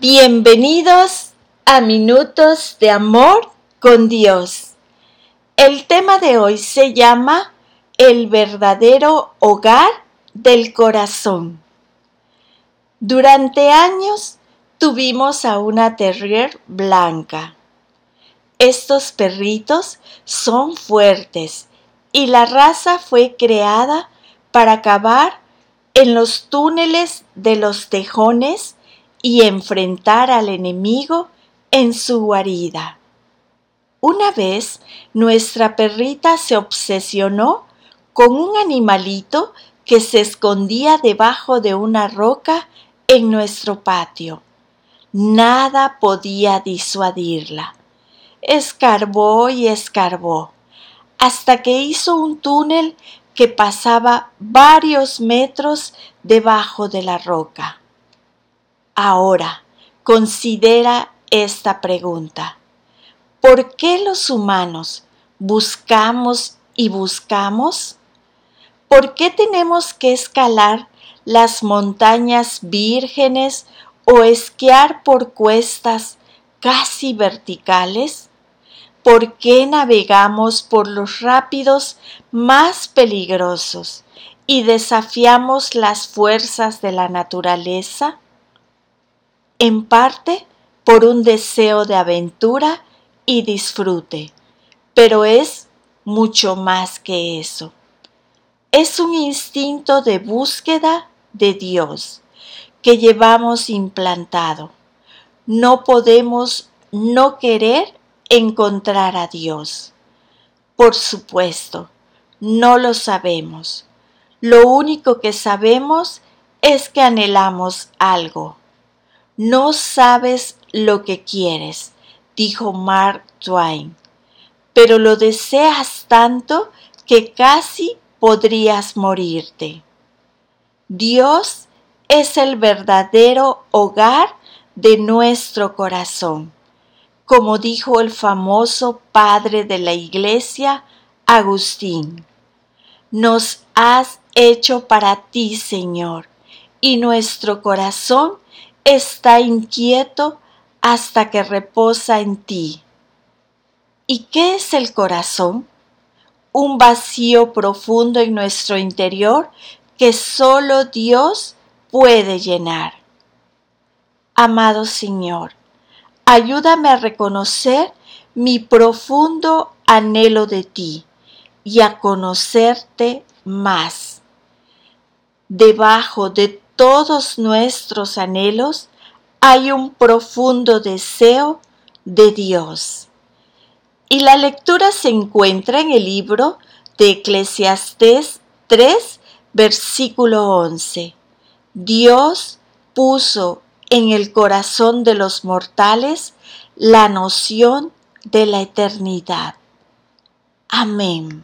Bienvenidos a Minutos de Amor con Dios. El tema de hoy se llama El verdadero hogar del corazón. Durante años tuvimos a una terrier blanca. Estos perritos son fuertes y la raza fue creada para cavar en los túneles de los tejones y enfrentar al enemigo en su guarida. Una vez nuestra perrita se obsesionó con un animalito que se escondía debajo de una roca en nuestro patio. Nada podía disuadirla. Escarbó y escarbó, hasta que hizo un túnel que pasaba varios metros debajo de la roca. Ahora, considera esta pregunta. ¿Por qué los humanos buscamos y buscamos? ¿Por qué tenemos que escalar las montañas vírgenes o esquiar por cuestas casi verticales? ¿Por qué navegamos por los rápidos más peligrosos y desafiamos las fuerzas de la naturaleza? En parte por un deseo de aventura y disfrute, pero es mucho más que eso. Es un instinto de búsqueda de Dios que llevamos implantado. No podemos no querer encontrar a Dios. Por supuesto, no lo sabemos. Lo único que sabemos es que anhelamos algo no sabes lo que quieres, dijo Mark Twain, pero lo deseas tanto que casi podrías morirte. Dios es el verdadero hogar de nuestro corazón, como dijo el famoso padre de la iglesia, Agustín. Nos has hecho para ti, Señor, y nuestro corazón está inquieto hasta que reposa en ti. ¿Y qué es el corazón? Un vacío profundo en nuestro interior que solo Dios puede llenar. Amado Señor, ayúdame a reconocer mi profundo anhelo de ti y a conocerte más. Debajo de todos nuestros anhelos hay un profundo deseo de Dios. Y la lectura se encuentra en el libro de Eclesiastés 3, versículo 11. Dios puso en el corazón de los mortales la noción de la eternidad. Amén.